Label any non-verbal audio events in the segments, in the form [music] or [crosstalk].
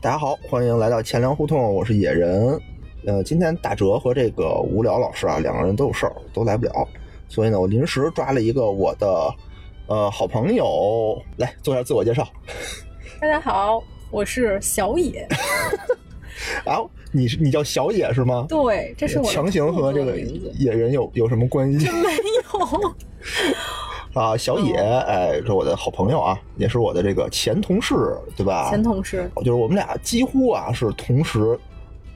大家好，欢迎来到钱粮胡同，我是野人。呃，今天大哲和这个无聊老师啊，两个人都有事儿，都来不了，所以呢，我临时抓了一个我的呃好朋友来做一下自我介绍。大家好，我是小野。[laughs] 啊，你是你叫小野是吗？对，这是我强行和这个野人有有什么关系？[laughs] 没有。啊，小野，哎，是我的好朋友啊，也是我的这个前同事，对吧？前同事就是我们俩几乎啊是同时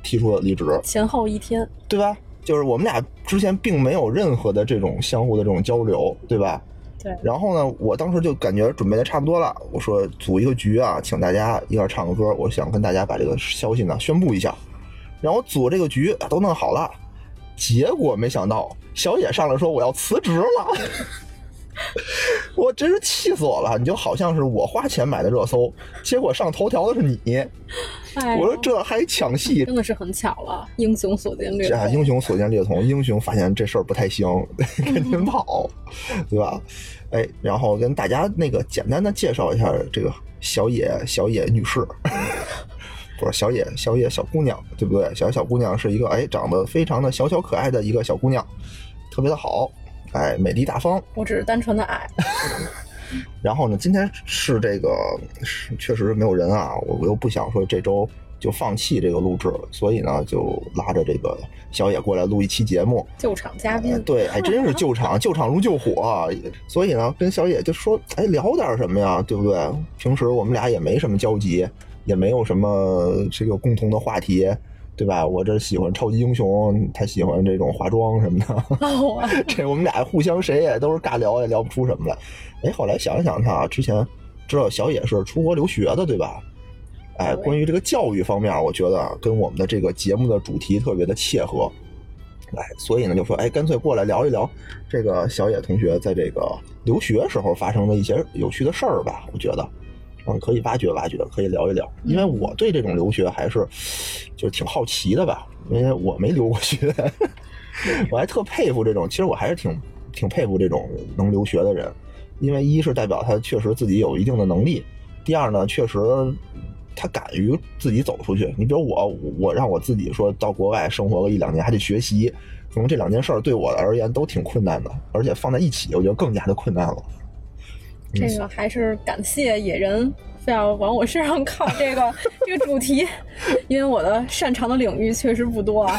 提出了离职，前后一天，对吧？就是我们俩之前并没有任何的这种相互的这种交流，对吧？对，然后呢，我当时就感觉准备的差不多了，我说组一个局啊，请大家一块唱个歌，我想跟大家把这个消息呢宣布一下。然后组这个局都弄好了，结果没想到小野上来说我要辞职了，[laughs] [laughs] 我真是气死我了！你就好像是我花钱买的热搜，结果上头条的是你，哎，我说这还抢戏，真的是很巧了，英雄所见略这啊，同。英雄所见略同，英雄发现这事儿不太行，[laughs] 赶紧跑，对吧？哎，然后跟大家那个简单的介绍一下这个小野小野女士，[laughs] 不是小野小野小姑娘，对不对？小野小姑娘是一个哎长得非常的小巧可爱的一个小姑娘，特别的好，哎，美丽大方。我只是单纯的矮。[laughs] 然后呢，今天是这个是确实没有人啊，我我又不想说这周就放弃这个录制了，所以呢就拉着这个小野过来录一期节目。救场嘉宾，对，还真是救场，救场如救火啊。所以呢，跟小野就说，哎，聊点什么呀，对不对？平时我们俩也没什么交集，也没有什么这个共同的话题，对吧？我这喜欢超级英雄，他喜欢这种化妆什么的。[laughs] 这我们俩互相谁也都是尬聊，也聊不出什么来。哎，后来想一想，他啊，之前知道小野是出国留学的，对吧？哎，关于这个教育方面，我觉得啊跟我们的这个节目的主题特别的切合。哎，所以呢，就说，哎，干脆过来聊一聊这个小野同学在这个留学时候发生的一些有趣的事儿吧。我觉得，嗯，可以挖掘挖掘，可以聊一聊。因为我对这种留学还是就是挺好奇的吧，因为我没留过学，[laughs] 我还特佩服这种。其实我还是挺挺佩服这种能留学的人，因为一是代表他确实自己有一定的能力，第二呢，确实他敢于自己走出去。你比如我，我让我自己说到国外生活个一两年，还得学习，可能这两件事儿对我而言都挺困难的，而且放在一起，我觉得更加的困难了。这个还是感谢野人。非要往我身上靠这个 [laughs] 这个主题，因为我的擅长的领域确实不多啊。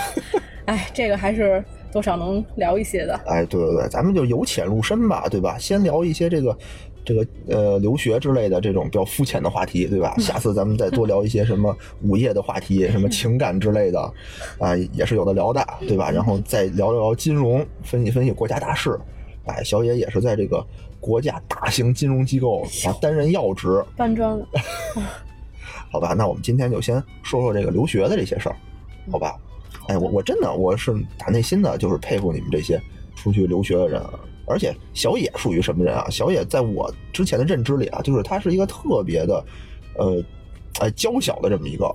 哎，这个还是多少能聊一些的。哎，对对对，咱们就由浅入深吧，对吧？先聊一些这个这个呃留学之类的这种比较肤浅的话题，对吧？下次咱们再多聊一些什么 [laughs] 午夜的话题，什么情感之类的，啊、也是有的聊的，对吧？然后再聊聊金融，分析分析国家大事。哎，小野也是在这个国家大型金融机构啊担任要职，搬砖了，[laughs] 好吧？那我们今天就先说说这个留学的这些事儿，好吧？哎，我我真的我是打内心的就是佩服你们这些出去留学的人啊。而且小野属于什么人啊？小野在我之前的认知里啊，就是他是一个特别的，呃，哎娇小的这么一个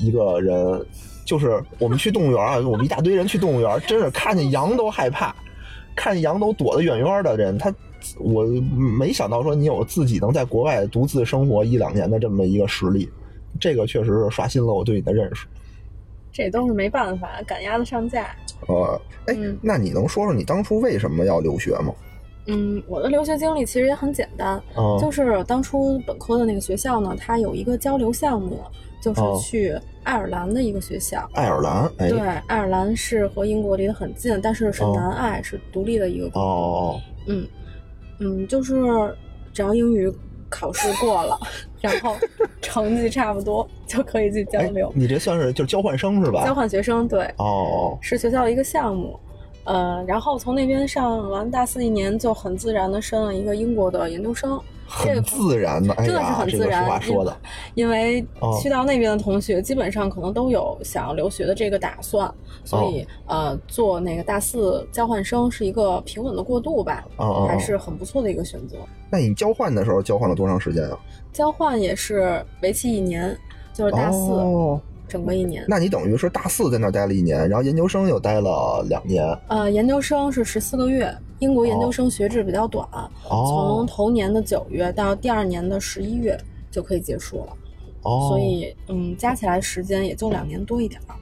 一个人。就是我们去动物园啊，我们一大堆人去动物园，真是看见羊都害怕，看见羊都躲得远远的人，他我没想到说你有自己能在国外独自生活一两年的这么一个实力，这个确实是刷新了我对你的认识。这都是没办法，赶鸭子上架。呃，哎嗯，那你能说说你当初为什么要留学吗？嗯，我的留学经历其实也很简单，嗯就是当初本科的那个学校呢，它有一个交流项目，就是哦去爱尔兰的一个学校。爱尔兰，哎，对，爱尔兰是和英国离得很近，但是是哦南爱，是独立的一个国。哦，嗯嗯，就是只要英语考试过了，然后成绩差不多就可以去交哎流。，你这算是就是交换生是吧？交换学生对，哦，是学校的一个项目。呃，然后从那边上完大四一年，就很自然的申了一个英国的研究生。这很自然的，哎真的是很自然说的，因为哦去到那边的同学基本上可能都有想要留学的这个打算，所以、哦呃，做那个大四交换生是一个平稳的过渡吧，还是很不错的一个选择。那你交换的时候交换了多长时间啊？交换也是为期一年，就是大四、哦，整个一年。那你等于是大四在那儿待了一年，然后研究生又待了两年。呃，研究生是十四个月，英国研究生学制比较短，从哦，头年的九月到第二年的十一月就可以结束了。哦，所以嗯，加起来时间也就两年多一点儿。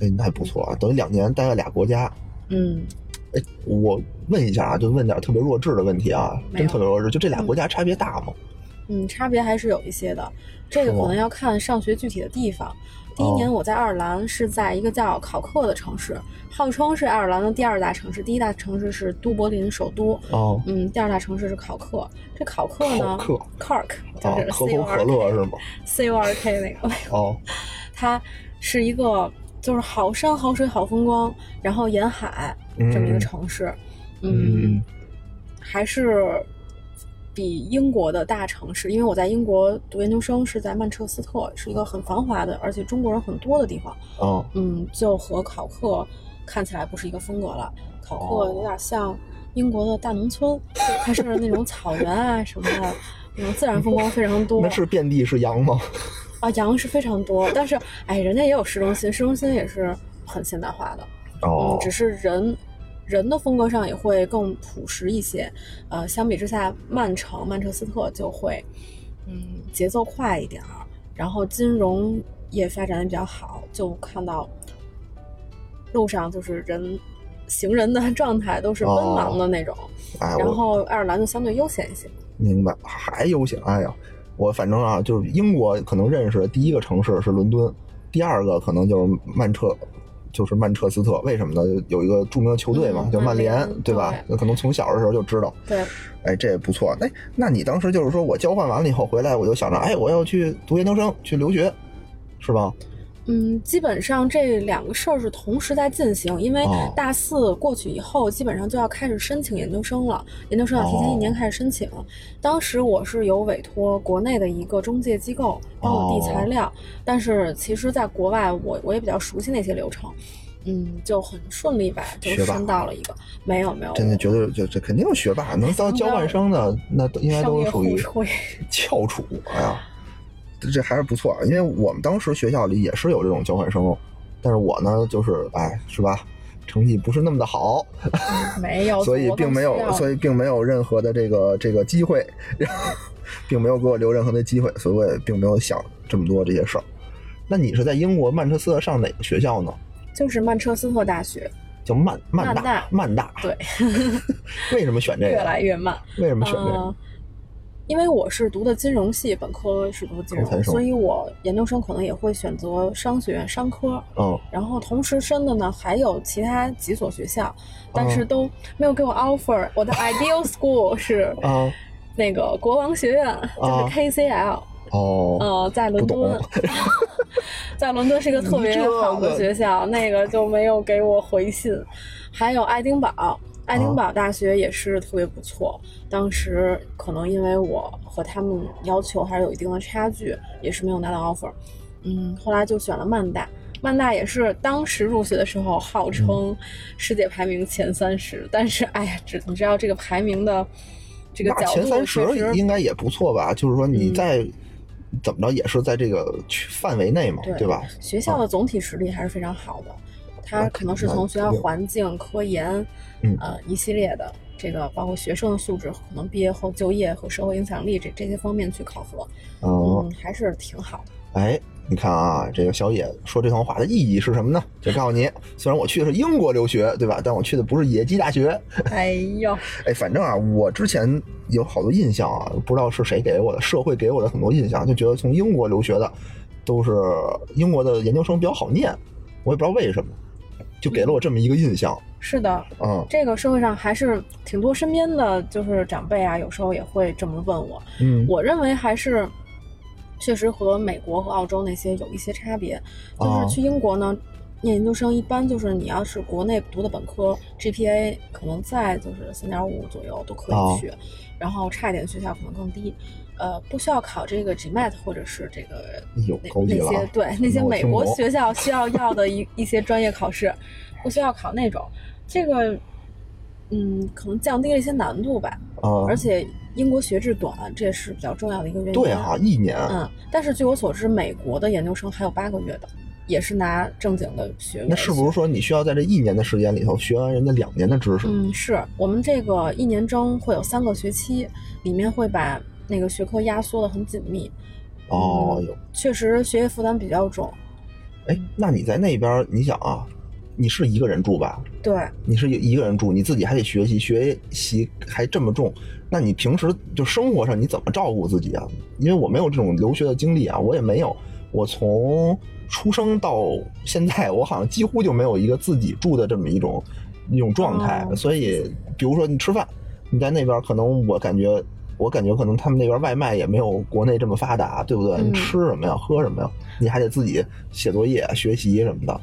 哎，那还不错啊，等于两年待了俩国家。嗯，哎，我问一下啊，就问点特别弱智的问题啊，真特别弱智，就这俩国家差别大吗？嗯，差别还是有一些的。这个可能要看上学具体的地方。第一哦年我在爱尔兰是在一个叫考克的城市，号称是爱尔兰的第二大城市，第一大城市是都柏林首都。哦，嗯，第二大城市是考克。这考克呢，Cork 啊就，是可口可乐是吗？C O R K 那个，哦，[laughs] 它是一个就是好山好水好风光，然后沿海这么一个嗯城市。嗯嗯，还是比英国的大城市，因为我在英国读研究生是在曼彻斯特，是一个很繁华的，而且中国人很多的地方。哦，嗯，就和考克看起来不是一个风格了。考克哦有点像英国的大农村，它是那种草原啊什么的，[laughs] 那种自然风光非常多。那是遍地是羊吗？啊，羊是非常多，但是哎，人家也有市中心，市中心也是很现代化的。哦嗯，，只是人人的风格上也会更朴实一些。呃，相比之下，曼城、曼彻斯特就会嗯节奏快一点儿，然后金融业发展的比较好，就看到路上就是人行人的状态都是奔忙的那种。哎，然后爱尔兰就相对悠闲一些。明白，还悠闲。哎呀，我反正啊，就是英国可能认识的第一个城市是伦敦，第二个可能就是曼彻。就是曼彻斯特，为什么呢？有一个著名的球队嘛，嗯叫曼联，对吧？那可能从小的时候就知道。对，哎，这也不错。哎，那你当时就是说我交换完了以后回来，我就想着，哎，我要去读研究生，去留学，是吧？嗯，基本上这两个事儿是同时在进行，因为哦大四过去以后，基本上就要开始申请研究生了。研究生要提前一年哦开始申请。当时我是有委托国内的一个中介机构帮我递材料，但是其实在国外我我也比较熟悉那些流程，嗯，就很顺利吧，就申到了一个。没有没有，真的觉得就这肯定是学霸，能当交换生的那都应该都属于。翘楚。哎呀，这这还是不错，因为我们当时学校里也是有这种交换生，但是我呢，就是哎，是吧？成绩不是那么的好，没有，[laughs] 所以并没有，所以以并没有任何的这个这个机会，并没有给我留任何的机会，所以我也并没有想这么多这些事儿。那你是在英国曼彻斯特上哪个学校呢？就是曼彻斯特大学，叫曼曼大曼大曼大。对，为什么选这个越？来越慢。为什么选这个？[laughs] 呃因为我是读的金融系，本科是读金融，所以我研究生可能也会选择商学院、商科。嗯，然后同时申的呢还有其他几所学校，但哦是都没有给我 offer。我的 ideal school [laughs] 是啊那个国王学院，就啊是 KCL。哦，呃，在伦敦，[laughs] 在伦敦是一个特别好的学校，那个就没有给我回信。还有爱丁堡，爱丁堡大学也是特别不错。当时可能因为我和他们要求还是有一定的差距，也是没有拿到 offer。嗯，后来就选了曼大，曼大也是当时入学的时候号称世界排名前三十，但是哎呀，只你知道这个排名的这个那角度前三十应该也不错吧？就是说你嗯在怎么着也是在这个区范围内嘛，对吧？学校的总体实力还是非常好的，它可能是从学校环境、科研，嗯呃一系列的这个包括学生的素质，可能毕业后就业和社会影响力这这些方面去考核，嗯，嗯，还是挺好的。哎，你看啊，这个小野说这段话的意义是什么呢？就告诉你，虽然我去的是英国留学，对吧？但我去的不是野鸡大学。哎呦，哎，反正啊，我之前有好多印象啊，不知道是谁给我的，社会给我的很多印象，就觉得从英国留学的都是英国的研究生比较好念，我也不知道为什么，就给了我这么一个印象。是的，嗯这个社会上还是挺多身边的就是长辈啊，有时候也会这么问我。嗯，我认为还是确实和美国和澳洲那些有一些差别，就哦是去英国呢。念研究生一般就是你要是国内读的本科，GPA 可能在就是三点五左右都可哦以去，然后差一点学校可能更低，呃，不需要考这个 GMAT 或者是这个有那些对那些美国学校需要要的一一些专业考试，不需要考那种，这个嗯可能降低了一些难度吧，啊，而且英国学制短，这也是比较重要的一个原因。对啊、一年，嗯，但是据我所知，美国的研究生还有八个月的，也是拿正经的学位。那是不是？说你需要在这一年的时间里头学完人家两年的知识？嗯，是我们这个一年中会有三个学期，里面会把那个学科压缩的很紧密。哦哟，确实学业负担比较重。哎，那你在那边，你想啊，你是一个人住吧？对，你是一个人住，你自己还得学习，学习还这么重，那你平时就生活上你怎么照顾自己啊？因为我没有这种留学的经历啊，我也没有，我从出生到现在，我好像几乎就没有一个自己住的这么一种一种状态，哦所以比如说你吃饭，你在那边可能我感觉。我感觉可能他们那边外卖也没有国内这么发达，对不对？嗯你吃什么呀？喝什么呀？你还得自己写作业、学习什么的。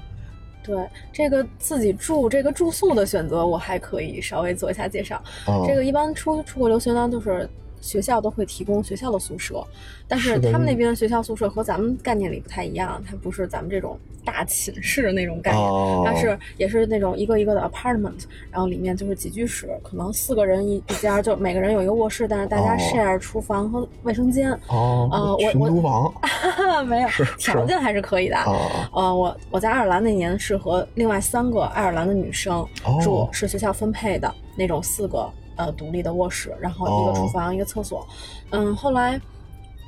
对，这个自己住这个住宿的选择，我还可以稍微做一下介绍。啊、这个一般出出国留学呢，就是学校都会提供学校的宿舍，但是他们那边的学校宿舍和咱们概念里不太一样，它不是咱们这种大寝室那种概念，哦，它是也是那种一个一个的 apartment，然后里面就是几居室，可能四个人一一家，就每个人有一个卧室，但是大家哦 share 厨房和卫生间。哦，呃我我 [laughs] 没有条件还是可以的。啊，呃，我我在爱尔兰那年是和另外三个爱尔兰的女生哦住，是学校分配的那种四个呃独立的卧室，然后一个厨哦房、一个厕所。嗯，后来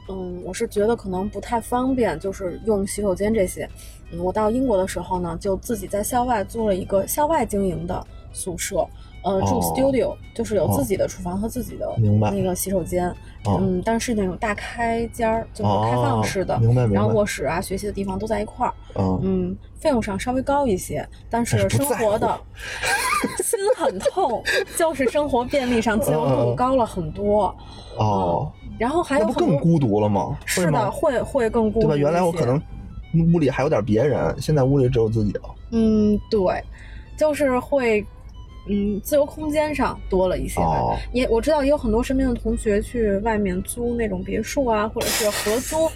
嗯，我是觉得可能不太方便，就是用洗手间这些。嗯，我到英国的时候呢，就自己在校外租了一个校外经营的宿舍。呃，住哦 studio、就是有哦自己的厨房和自己的那个洗手间，哦嗯，但是那种大开间儿，就是开放式的，哦明白明白然后卧室啊、学习的地方都在一块儿。嗯，嗯，费用上稍微高一些，但是生活的 [laughs] 心很痛，就是生活便利上自由度嗯高了很多。哦，然后还那不更有很多孤独了吗？是的，会会更孤独对吧？原来我可能屋里还有点别人，现在屋里只有自己了。嗯，对，就是会嗯自由空间上多了一些吧。哦，也我知道也有很多身边的同学去外面租那种别墅啊，或者是合租，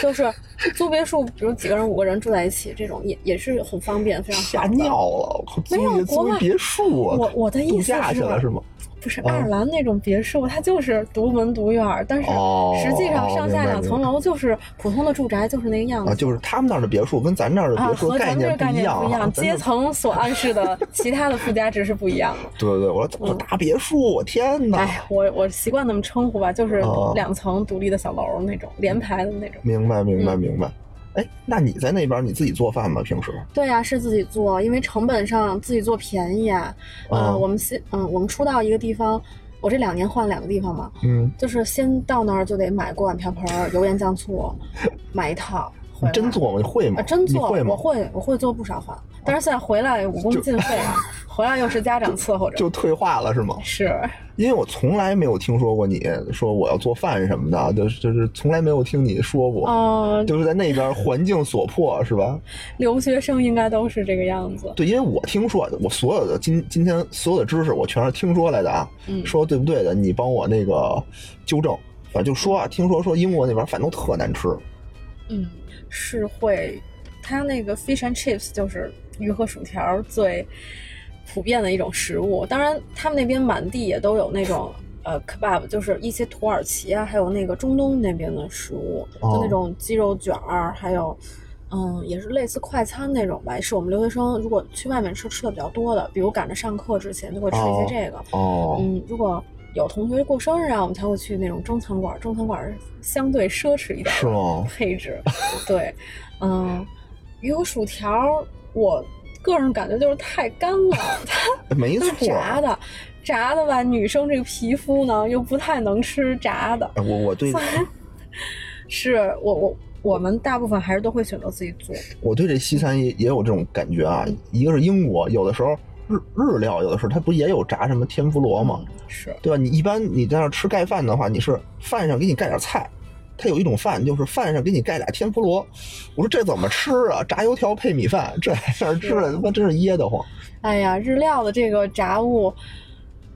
就是租别墅，比如几个人、五个人住在一起，这种也也是很方便，非常吓。尿了！我靠，租没有国外别墅啊，我我的意思度假去是了是吗？不是嗯爱尔兰那种别墅，它就是独门独院儿，但是哦实际上上下两层楼就是普通的住宅，就是那个样子。啊，就是他们那儿的别墅跟咱这儿的啊，别墅概念不一样，阶层所暗示的 [laughs] 其他的附加值是不一样的。对对对，我说怎么大别墅？我天哪！哎，我我习惯那么称呼吧，就是哦两层独立的小楼那种连排的那种。明白明白嗯明白。哎，那你在那边你自己做饭吗？平时？对呀、是自己做，因为成本上自己做便宜啊。呃，嗯我们先嗯，我们出到一个地方，我这两年换了两个地方嘛，嗯，就是先到那儿就得买锅碗瓢盆、油盐酱醋，买一套。回来你真做吗？你会吗？啊，真做，会吗？我会，我会做不少饭，但是现在回来武功尽废啊，[laughs] 回来又是家长伺候着，就退化了是吗？是，因为我从来没有听说过你说我要做饭什么的，就是就是从来没有听你说过，嗯、就是在那边环境所迫是吧？留学生应该都是这个样子，对，因为我听说我所有的今今天所有的知识我全是听说来的啊，嗯，说对不对的，你帮我那个纠正。反正就说啊，听说说英国那边饭都特难吃，嗯，是会，它那个 fish and chips 就是鱼和薯条最普遍的一种食物。当然，他们那边满地也都有那种呃 kebab，就是一些土耳其啊，还有那个中东那边的食物，哦就那种鸡肉卷儿，还有。嗯，也是类似快餐那种吧，是我们留学生如果去外面吃吃的比较多的，比如赶着上课之前就会吃一些这个。哦，嗯，如果有同学过生日啊，我们才会去那种中餐馆。中餐馆相对奢侈一点的是吗？配置，[laughs] 对，嗯，鱼和薯条，我个人感觉就是太干了，[laughs] 它没错，炸的，炸的吧，女生这个皮肤呢又不太能吃炸的，哎我我对 [laughs] 是我我我们大部分还是都会选择自己做。我对这西餐也也有这种感觉啊。一个是英国，有的时候日日料，有的时候它不也有炸什么天妇罗吗？嗯是，对吧？你一般你在那儿吃盖饭的话，你是饭上给你盖点菜，它有一种饭就是饭上给你盖俩天妇罗。我说这怎么吃啊？炸油条配米饭，这这儿吃的他妈真是噎得慌。哎呀，日料的这个炸物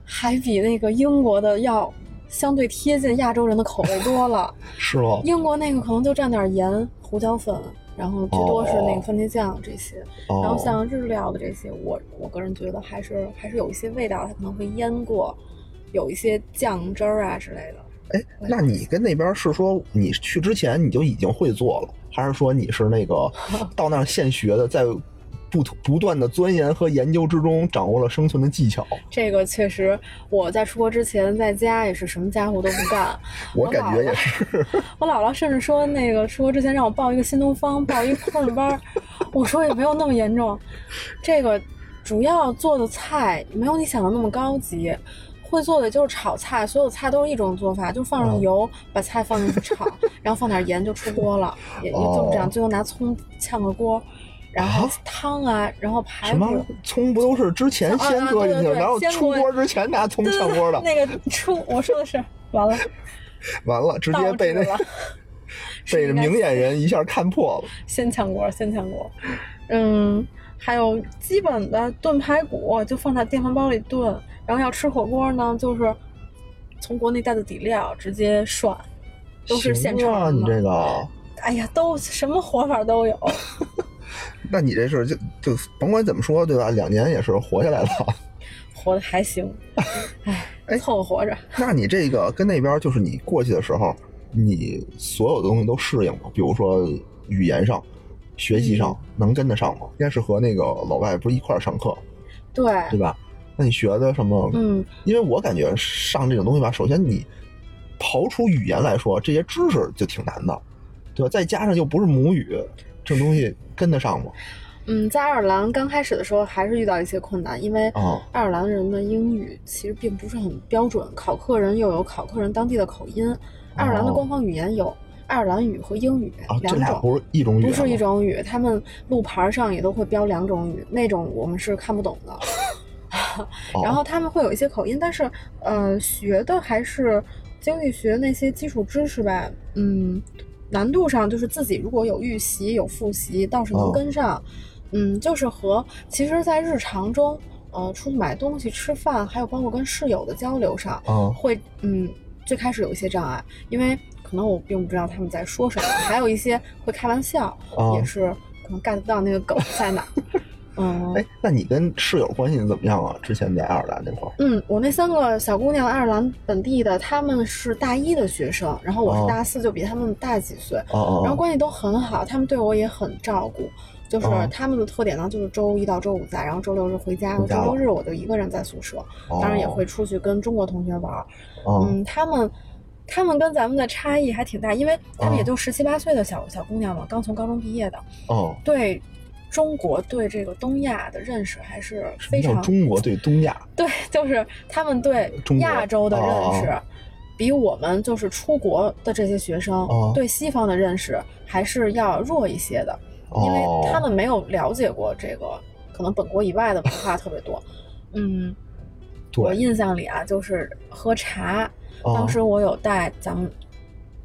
还比那个英国的要相对贴近亚洲人的口味多了。[laughs] 是吗？英国那个可能就蘸点盐、胡椒粉，然后最多是那哦个番茄酱这些。哦，然后像日料的这些，我我个人觉得还是还是有一些味道，它可能会腌过，有一些酱汁儿啊之类的。哎，那你跟那边是说你去之前你就已经会做了，还是说你是那个 [laughs] 到那儿现学的，在不不断的钻研和研究之中，掌握了生存的技巧。这个确实，我在出国之前在家也是什么家务都不干。[laughs] 我感觉也是。我姥姥甚至说，那个出国之前让我报一个新东方，报一个烹饪班。[laughs] 我说也没有那么严重，这个主要做的菜没有你想的那么高级。会做的就是炒菜，所有菜都是一种做法，就放上油，把菜放进去炒，然后放点盐就出锅了，也也就这样。最后拿葱炝个锅，然后汤啊，然后排骨。什么葱不都是之前先搁进去，然后出锅之前拿葱炝锅的？[laughs] 那个出，我说的是完了，[laughs] 完了，直接被那 [laughs] 被明眼人一下看破了。先炝锅，先炝锅。嗯，还有基本的炖排骨，就放在电饭煲里炖。然后要吃火锅呢，就是从国内带的底料直接涮，都是现成的。你这个，哎呀，都什么活法都有。那你这事就就甭管怎么说，对吧？两年也是活下来了，活的还行。[laughs] 哎，凑合活着。那你这个跟那边就是你过去的时候，你所有的东西都适应吗？比如说语言上、学习上能跟得上吗？应该是和那个老外不是一块上课，对对吧？那你学的什么？嗯，因为我感觉上这种东西吧，首先你刨除语言来说，这些知识就挺难的，对吧？再加上又不是母语，这种东西跟得上吗？嗯，在爱尔兰刚开始的时候还是遇到一些困难，因为爱尔兰人的英语其实并不是很标准，考克人又有考克人当地的口音。爱尔兰的官方语言有爱尔兰语和英语两种，不是一种语，不是一种语。他们路牌上也都会标两种语，那种我们是看不懂的。[laughs] 然后他们会有一些口音，但是呃，学的还是经济学那些基础知识吧。嗯，难度上就是自己如果有预习有复习，倒是能跟上。嗯，就是和其实，在日常中，呃，出去买东西、吃饭，还有包括跟室友的交流上，会嗯，最开始有一些障碍，因为可能我并不知道他们在说什么，还有一些会开玩笑，也是可能 get 不到那个梗在哪。嗯，哎，那你跟室友关系怎么样啊？之前在爱尔兰那块儿，嗯，我那三个小姑娘，爱尔兰本地的，他们是大一的学生，然后我是大四，就比他们大几岁，哦然后关系都很好，他们对我也很照顾，就是他们的特点呢，就是周一到周五在，然后周六日回家，周六日我就一个人在宿舍，当然也会出去跟中国同学玩，嗯，他们，他们跟咱们的差异还挺大，因为他们也就十七八岁的小小姑娘嘛，刚从高中毕业的，哦，对。中国对这个东亚的认识还是非常。中国对东亚。对，就是他们对亚洲的认识，比我们就是出国的这些学生对西方的认识还是要弱一些的，因为他们没有了解过这个，可能本国以外的文化特别多。[laughs] 嗯，我印象里啊，就是喝茶，当时我有带咱们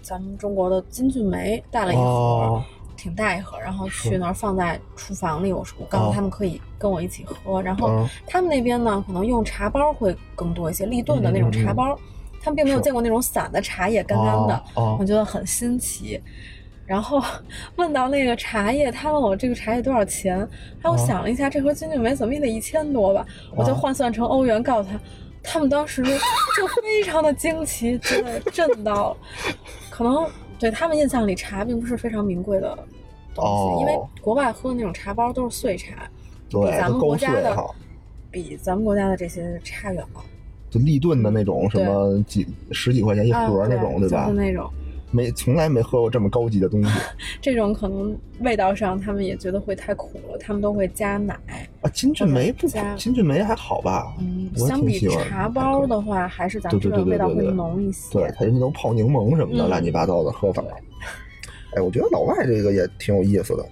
咱们中国的金骏眉带了一盒。挺大一盒，然后去那儿放在厨房里。我说，我告诉他们可以跟我一起喝。然后他们那边呢，可能用茶包会更多一些，立顿的那种茶包。他们并没有见过那种散的茶叶，干干的，我觉得很新奇。然后 [laughs] 问到那个茶叶，他问我这个茶叶多少钱？还我想了一下，这盒金骏眉怎么也得一千多吧？我就换算成欧元告诉他。他们当时就非常的惊奇，真的震到了。可能对他们印象里，茶并不是非常名贵的。东西，因为国外喝的那种茶包都是碎茶，比咱们国家的比咱们国家的这些差远了。就立顿的那种，什么几十几块钱一盒那种，对吧？就是那种，没从来没喝过这么高级的东西。[laughs] 这种可能味道上他们也觉得会太苦了，他们都会加奶。啊，金骏眉不加金骏眉还好吧？嗯，相比茶包的话，还是咱们这个味道会浓一些。对，它人家都泡柠檬什么的，乱七八糟的喝法。哎，我觉得老外这个也挺有意思的。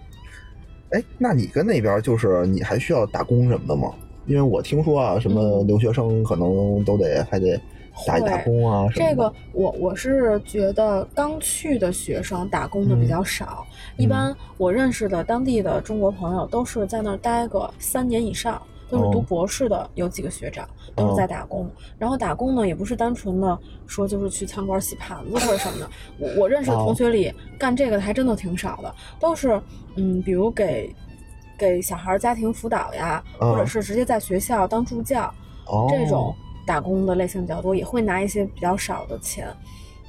哎，那你跟那边就是你还需要打工什么的吗？因为我听说啊，什么留学生可能都得还得打一打工啊什么这个我我是觉得刚去的学生打工的比较少，一般我认识的当地的中国朋友都是在那儿待个三年以上。都是读博士的，有几个学长都是在打工。然后打工呢，也不是单纯的说就是去餐馆洗盘子或者什么的。我我认识的同学里干这个的还真的挺少的，都是嗯，比如给给小孩家庭辅导呀，或者是直接在学校当助教，这种打工的类型比较多，也会拿一些比较少的钱。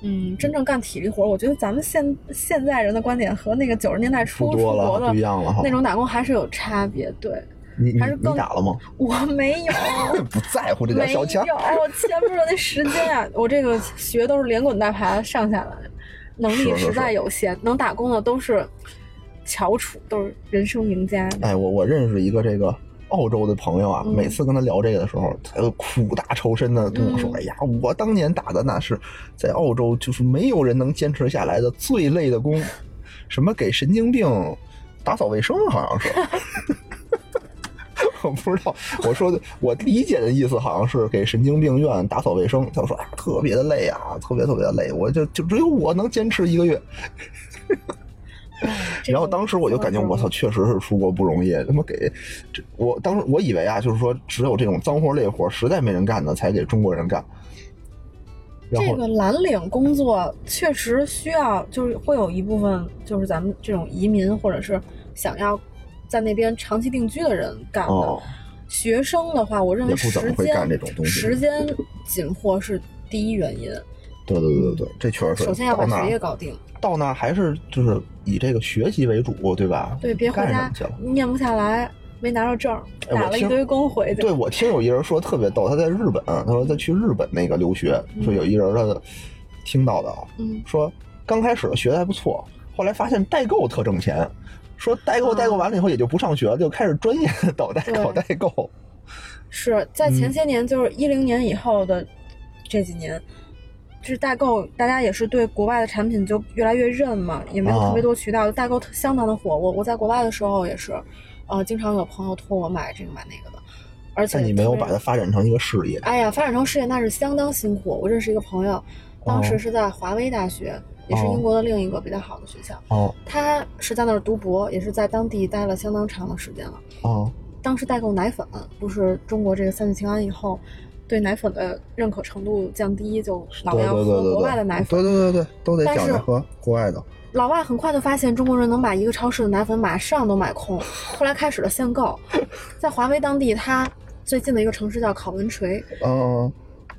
嗯，真正干体力活，我觉得咱们现现在人的观点和那个九十年代初出国的不一样了哈那种打工还是有差别。对，你你打了吗？[laughs] 我没有，[laughs] 不在乎这点没有，小钱儿。钱不是那时间啊，我这个学都是连滚带爬上下来，能力实在是有限，能打工的都是翘楚，都是人生赢家。哎，我我认识一个这个澳洲的朋友啊，嗯每次跟他聊这个的时候，他就苦大仇深的跟我说：“嗯哎呀，我当年打的那是在澳洲就是没有人能坚持下来的最累的工，什么给神经病打扫卫生，好像是。” [laughs] 我不知道，我说的我理解的意思好像是给神经病院打扫卫生。他说：“哎呀，特别的累啊，特别特别的累，我就就只有我能坚持一个月。[laughs] ”然后当时我就感觉我操，确实是出国不容易，他妈给这我当时我以为啊，就是说只有这种脏活累活实在没人干的才给中国人干。这个蓝领工作确实需要，就是会有一部分就是咱们这种移民或者是想要在那边长期定居的人干的。哦，学生的话，我认为时会干这间种东西时间紧迫是第一原因。对对对对对，这确实是。首先要把学业搞定，到那儿还是就是以这个学习为主，对吧？对，别回家？念不下来，没拿着证，打了一堆工回去。对，我听有一人说特别逗，他在日本，他说他去日本那个留学，嗯说有一人他听到的啊，嗯，说刚开始学的还不错，后来发现代购特挣钱，说代购啊代购完了以后也就不上学了，就开始专业的搞代对搞代购。是在前嗯些年，就是一零年以后的这几年，就是代购，大家也是对国外的产品就越来越认嘛，也没有啊特别多渠道，代购相当的火。我我在国外的时候也是，呃，经常有朋友托我买这个买那个的，而且你没有把它发展成一个事业。哎呀，发展成事业那是相当辛苦。我认识一个朋友，当时是在华威大学，也是哦英国的另一个比较好的学校。哦他是在那儿读博，也是在当地待了相当长的时间了。哦当时代购奶粉，不是中国这个三聚氰胺以后，对奶粉的认可程度降低，就老对要喝国外的奶粉。对对对对，都得讲究喝国外的。老外很快就发现中国人能把一个超市的奶粉马上都买空，后来开始了限购。在华为当地，它最近的一个城市叫考文垂，嗯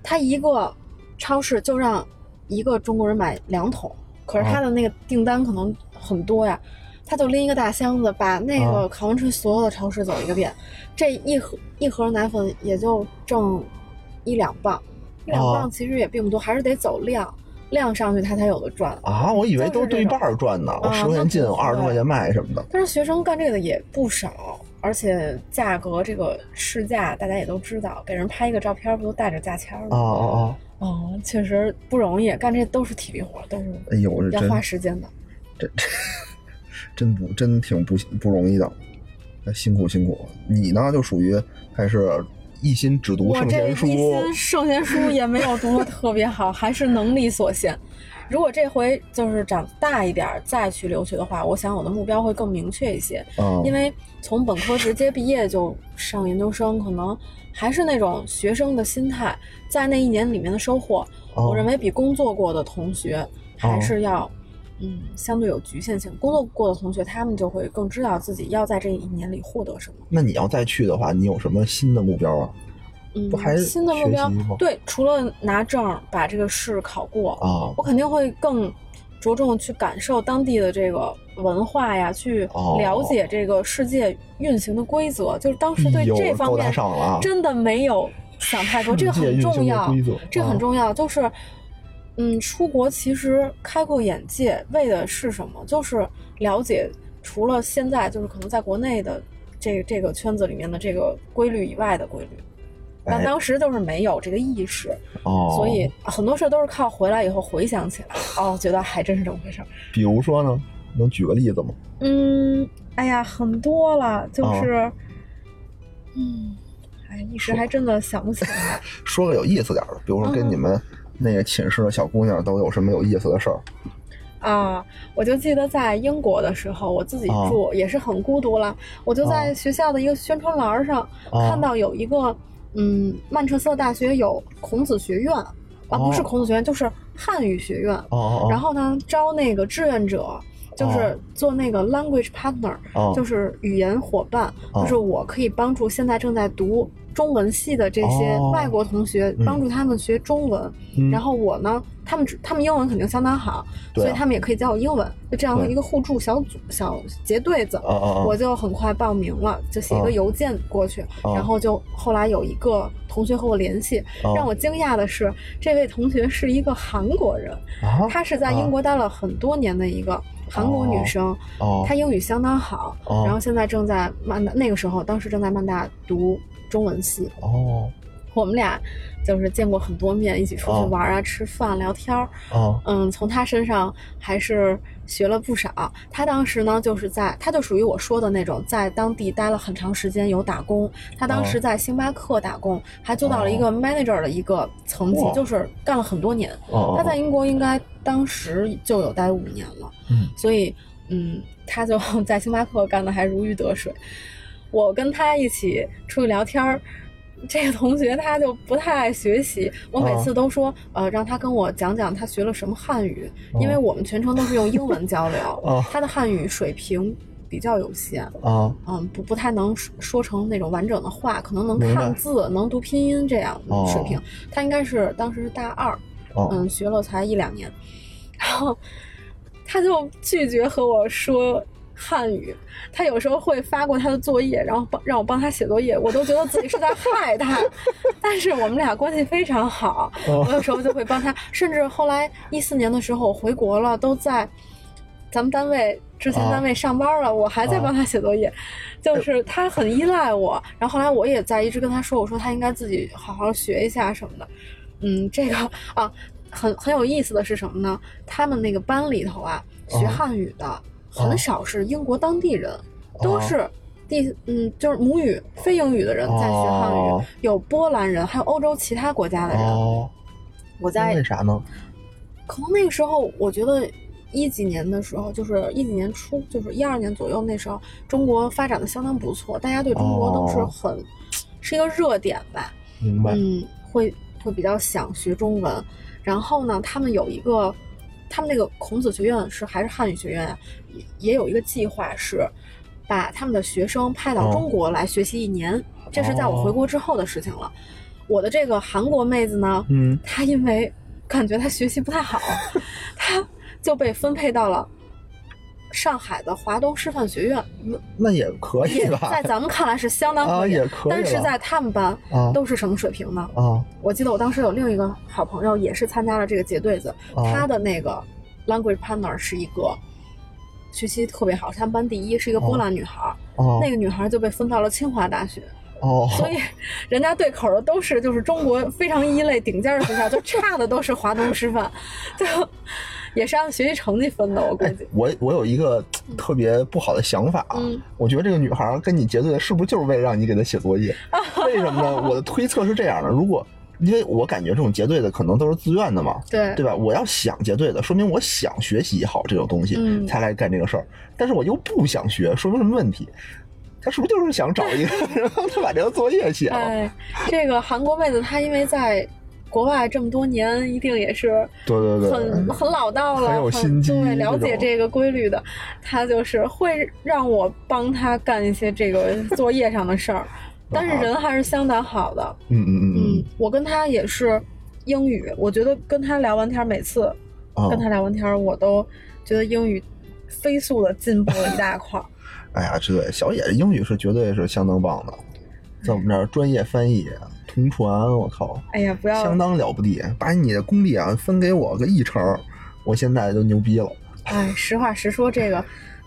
他一个超市就让一个中国人买两桶，可是他的那个订单可能很多呀，他就拎一个大箱子，把那个啊考文垂所有的超市走一个遍，这一盒一盒奶粉也就挣一两磅，一两啊磅其实也并不多，还是得走量，量上去他才有的赚。啊，我以为都对半儿赚呢，我啊十块钱进，我二十多块钱卖什么的。但是学生干这个的也不少，而且价格这个市价大家也都知道，给人拍一个照片不都带着价签吗？哦哦！哦，确实不容易，干这都是体力活，都是哎呦，这要花时间的。这这真不真挺不不容易的，哎辛苦辛苦。你呢，就属于还是一心只读圣贤书一心圣贤书也没有读的特别好，还是能力所限。如果这回就是长大一点儿再去留学的话，我想我的目标会更明确一些。嗯，因为从本科直接毕业就上研究生，可能还是那种学生的心态，在那一年里面的收获，哦我认为比工作过的同学还是要，嗯，相对有局限性。工作过的同学，他们就会更知道自己要在这一年里获得什么。那你要再去的话，你有什么新的目标啊？嗯不还是，新的目标对，除了拿证把这个试考过，啊我肯定会更着重去感受当地的这个文化呀，去哦了解这个世界运行的规则。就是当时对这方面真的没有想太多，这个很重要，这个很啊重要。就是，嗯，出国其实开阔眼界，为的是什么？就是了解除了现在就是可能在国内的这这个圈子里面的这个规律以外的规律。但哎当时就是没有这个意识，哦，所以很多事都是靠回来以后回想起来，哦，觉得还真是这么回事儿。比如说呢，能举个例子吗？嗯，哎呀，很多了，啊就是，嗯，哎，一时还真的想不起来。[laughs] 说个有意思点儿的，比如说跟嗯你们那个寝室的小姑娘都有什么有意思的事儿？啊，我就记得在英国的时候，我自己啊住、也是很孤独了。我就在啊学校的一个宣传栏儿上、啊看到有一个，嗯，曼彻斯特大学有孔子学院，啊，不是哦。孔子学院，就是汉语学院。哦然后呢，招那个志愿者，就是哦。做那个 language partner，、哦。就是语言伙伴，哦。就是我可以帮助现在正在读中文系的这些哦。外国同学，嗯。帮助他们学中文。嗯。然后我呢，他们他们英文肯定相当好，所以他们也可以教我英文。就这样的一个互助小组小结对子！我就很快报名了，就写一哦。个邮件过去，哦。然后就后来有一个同学和我联系，哦。让我惊讶的是，这位同学是一个韩国人，啊，她是在英国待了很多年的一个韩国女生，哦。她英语相当好，哦。然后现在正在曼大，那个时候当时正在曼大读中文系，哦我们俩就是见过很多面，一起出去哦玩啊、吃饭、聊天儿。哦嗯，从他身上还是学了不少。他当时呢，就是在，他就属于我说的那种，在当地待了很长时间，有打工。他当时哦在星巴克打工，还做到了一个 manager 的一个层级，哇就是干了很多年。哦，他在英国应该当时就有待五年了，嗯所以嗯，他就 [laughs] 在星巴克干的还如鱼得水。我跟他一起出去聊天儿。这个同学他就不太爱学习，我每次都说，呃，让他跟我讲讲他学了什么汉语，因为我们全程都是用英文交流，[laughs] 哦他的汉语水平比较有限，啊嗯，不不太能说说成那种完整的话，可能能看字，能读拼音这样的水平。哦他应该是当时是大二，哦嗯，学了才一两年，然后他就拒绝和我说汉语。他有时候会发过他的作业，然后帮让我帮他写作业，我都觉得自己是在害他。[laughs] 但是我们俩关系非常好，哦我有时候就会帮他。甚至后来一四年的时候，我回国了，都在咱们单位之前啊单位上班了，我还在帮他写作业。就是他很依赖我，然后后来我也在一直跟他说，我说他应该自己好好学一下什么的。嗯，这个啊，很很有意思的是什么呢？他们那个班里头啊，学啊汉语的很少是英国当地人，都啊是第嗯就是母语非英语的人在学汉语，哦有波兰人，还有欧洲其他国家的人。哦，我在为啥呢？可能那个时候，我觉得一几年的时候，就是一几年初，就是一二年左右那时候，中国发展的相当不错，大家对中国都是哦很、是一个热点吧。明白嗯，会会比较想学中文。然后呢，他们有一个，他们那个孔子学院是还是汉语学院啊，也也有一个计划是把他们的学生派到哦中国来学习一年，这是在我回哦国之后的事情了。我的这个韩国妹子呢，嗯。她因为感觉她学习不太好，[laughs] 她就被分配到了上海的华东师范学院，那那也可以也吧？在咱们看来是相当 [laughs] 啊可以，也可以但是在他们班啊。都是什么水平呢？啊。我记得我当时有另一个好朋友也是参加了这个结对子，哦他的那个 language partner 是一个学习特别好，是他们班第一，是一个波兰女孩，哦那个女孩就被分到了清华大学，哦，所以人家对口的都是就是中国非常一类顶尖的学校，就差的都是华东师范，[laughs] 就也是按学习成绩分的，我估计。我我有一个特别不好的想法啊，嗯我觉得这个女孩跟你结对，是不是就是为了让你给她写作业？[laughs] 为什么呢？我的推测是这样的：如果因为我感觉这种结对的可能都是自愿的嘛，对对吧？我要想结对的，说明我想学习好这种东西，嗯才来干这个事儿。但是我又不想学，说明什么问题？他是不是就是想找一个，然后他把这个作业写了？哎，这个韩国妹子她因为在国外这么多年，一定也是对对对，很很老道了，很有心机对，了解这个规律的，她就是会让我帮她干一些这个作业上的事儿，但是人还是相当好的。嗯嗯嗯嗯，我跟他也是英语，我觉得跟他聊完天，每次嗯，跟他聊完天，我都觉得英语飞速的进步了一大块儿。[laughs] 哎呀，这对小野英语是绝对是相当棒的，在我们这儿专业翻译、同传，我靠，哎呀，不要相当了不地！把你的功力啊分给我个一成，我现在就牛逼了。哎，实话实说，这个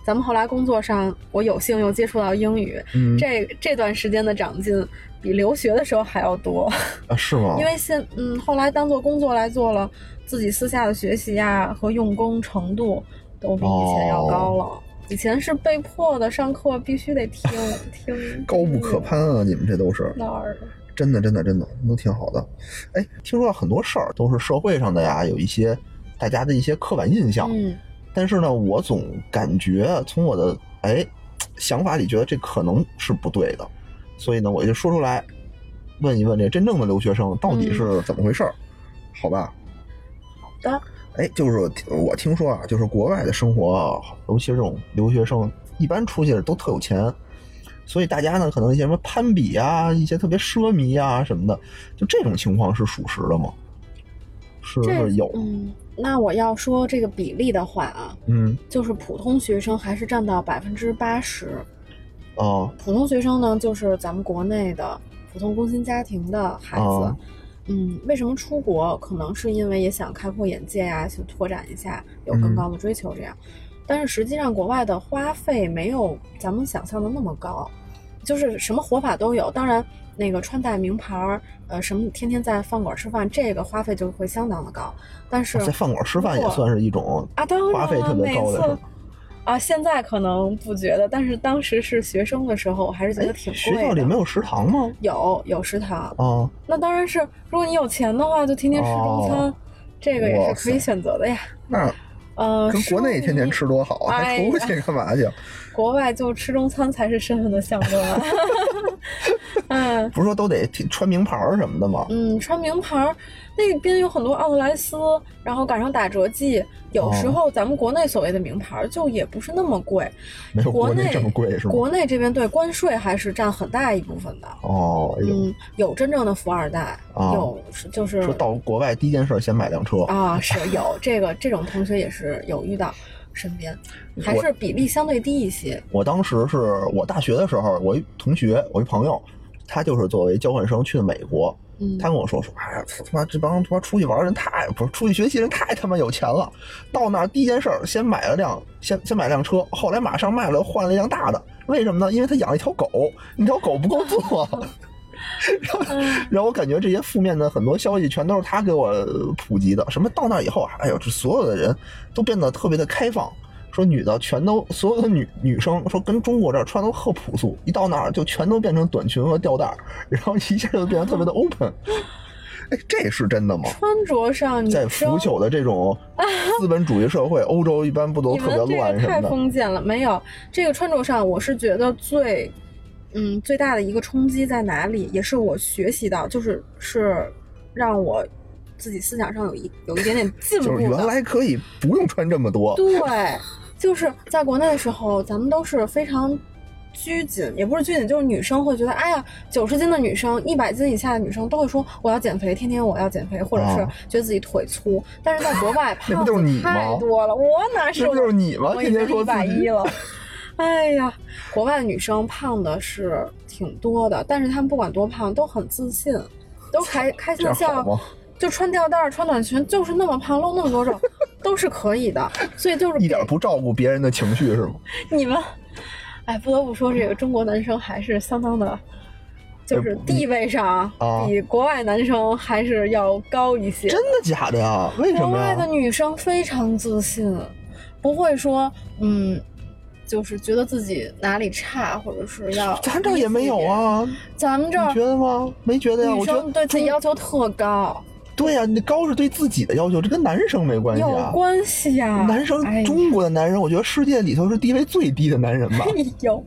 咱们后来工作上，我有幸又接触到英语，嗯，这这段时间的长进比留学的时候还要多。啊是吗？因为现嗯，后来当做工作来做了，自己私下的学习呀、和用功程度都比以前要高了。哦以前是被迫的，上课必须得听听，[laughs] 高不可攀啊！你们这都是哪儿？真的，真的，真的都挺好的。哎，听说很多事儿都是社会上的呀，有一些大家的一些刻板印象。嗯但是呢，我总感觉从我的哎想法里觉得这可能是不对的，所以呢，我就说出来，问一问这真正的留学生到底是怎么回事儿，好吧？好的，哎，就是我听说啊，就是国外的生活啊，尤其是这种留学生，一般出去都特有钱，所以大家呢可能一些什么攀比啊，一些特别奢靡啊什么的，就这种情况是属实的吗？是有？嗯，那我要说这个比例的话啊，嗯，就是普通学生还是占到百分之八十。哦，普通学生呢，就是咱们国内的普通工薪家庭的孩子。哦嗯，为什么出国？可能是因为也想开阔眼界呀、去拓展一下，有更高的追求这样。但是实际上，国外的花费没有咱们想象的那么高，就是什么活法都有。当然，那个穿戴名牌儿，呃，什么天天在饭馆吃饭，这个花费就会相当的高。但是在饭馆吃饭也算是一种啊，当然花费特别高的？啊，现在可能不觉得，但是当时是学生的时候，我还是觉得挺贵的。学校里没有食堂吗？有有食堂，啊，那当然是，如果你有钱的话，就天天吃中餐，哦这个也是可以选择的呀。那呃，跟国内天天吃多好啊，还出去干嘛去？国外就吃中餐才是身份的象征啊。[laughs] 嗯不是说都得穿名牌儿什么的吗？嗯，穿名牌儿那边有很多奥特莱斯，然后赶上打折季，有时哦候咱们国内所谓的名牌儿就也不是那么贵，没有国内内这么贵是吗？国内这边对关税还是占很大一部分的。哦，哎，嗯，有真正的富二代，啊有就是说到国外第一件事先买辆车，啊，[laughs] 是有这个这种同学也是有遇到，身边还是比例相对低一些。我当时是我大学的时候，我一同学，我一朋友，他就是作为交换生去的美国。嗯，他跟我说说，哎呀，他妈这帮他妈出去玩的人太不是出去学习人太他妈有钱了。到那儿第一件事儿，先买了辆先先买辆车，后来马上卖了，换了一辆大的。为什么呢？因为他养了一条狗，那条狗不够坐。[laughs] 然后，然后我感觉这些负面的很多消息全都是他给我普及的。什么到那以后啊，哎呦，这所有的人都变得特别的开放。说女的全都所有的女女生说跟中国这儿穿都特朴素，一到那儿就全都变成短裙和吊带儿，然后一下就变得特别的 open。[laughs] 哎，这是真的吗？穿着上女在腐朽的这种资本主义社会，欧洲一般不都 [laughs] 特别乱什么的？太封建了，没有这个穿着上，我是觉得最，嗯，最大的一个冲击在哪里？也是我学习到，就是是让我自己思想上有一有一点点进步就是。原来可以不用穿这么多，对，[laughs] 就是在国内的时候，咱们都是非常拘谨，也不是拘谨，就是女生会觉得，哎呀，九十斤的女生、一百斤以下的女生都会说我要减肥，天天我要减肥，或者是啊觉得自己腿粗。但是在国外，[laughs] 胖子太多了，我哪是这不就是你吗？我天天说一百一了。哎呀，国外的女生胖的是挺多的，但是她们不管多胖都很自信，都开 [laughs] 开这心笑？就穿吊带儿、穿短裙，就是那么胖，露那么多肉，都是可以的。所以就是一点不照顾别人的情绪是吗？你们，哎，不得不说，这个中国男生还是相当的，就是地位上啊比国外男生还是要高一些。真的假的呀？为什么国外的？女生非常自信，不会说嗯，就是觉得自己哪里差，或者是要咱这也没有啊，咱们这觉得吗？没觉得呀？女我觉得生对自己要求特高，对呀、你高是对自己的要求，这跟男生没关系有啊。关系呀、男生哎中国的男人，我觉得世界里头是地位最低的男人吧，哎呦，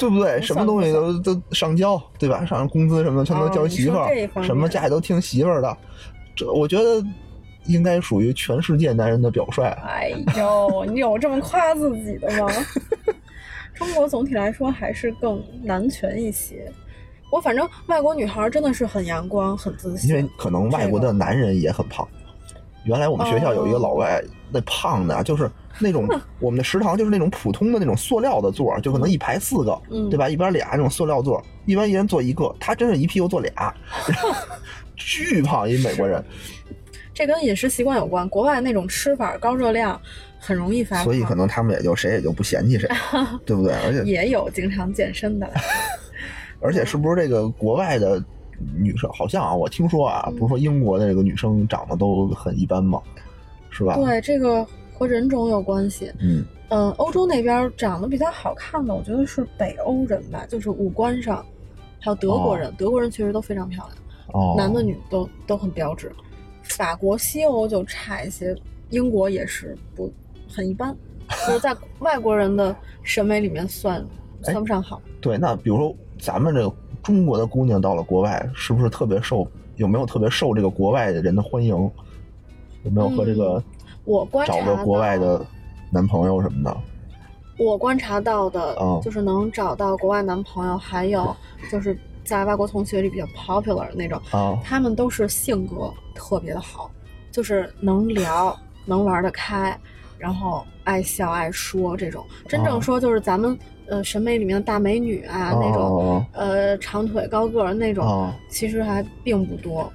对不对？什么东西都都上交，对吧？上工资什么的全都交媳妇儿什么家里都听媳妇儿的。这我觉得应该属于全世界男人的表率。哎呦，你有这么夸自己的吗？[laughs] 中国总体来说还是更男权一些。我反正外国女孩真的是很阳光、很自信，因为可能外国的男人也很胖。原来我们学校有一个老外，那胖的啊就是那种我们的食堂就是那种普通的那种塑料的座，就可能一排四个，嗯对吧？一边俩那种塑料座，一般一人坐一个，他真是一屁股坐俩，[laughs] 巨胖一美国人，[laughs] 这跟饮食习惯有关。国外那种吃法高热量，很容易发胖。所以可能他们也就谁也就不嫌弃谁，[laughs] 对不对？而且也有经常健身的。而且是不是这个国外的女生，好像啊，我听说啊，不是说英国的这个女生长得都很一般吗？是吧？，对，这个和人种有关系。嗯，嗯，欧洲那边长得比较好看的，我觉得是北欧人吧，就是五官上，还有德国人，德国人确实都非常漂亮，哦，男的女的都都很标致。法国、西欧就差一些，英国也是不很一般，[laughs] 就是在外国人的审美里面算哎算不上好。对，那比如说咱们这个中国的姑娘到了国外，是不是特别受？有没有特别受这个国外的人的欢迎？有没有和这个我观察找个国外的男朋友什么的？我观察到的哦，就是能找到国外男朋友，还有就是在外国同学里比较 popular 的那种，啊他们都是性格特别的好，就是能聊，能玩得开，然后爱笑爱说这种。真正哦说就是咱们呃审美里面的大美女啊，那种哦呃长腿高个儿那种，哦，其实还并不多。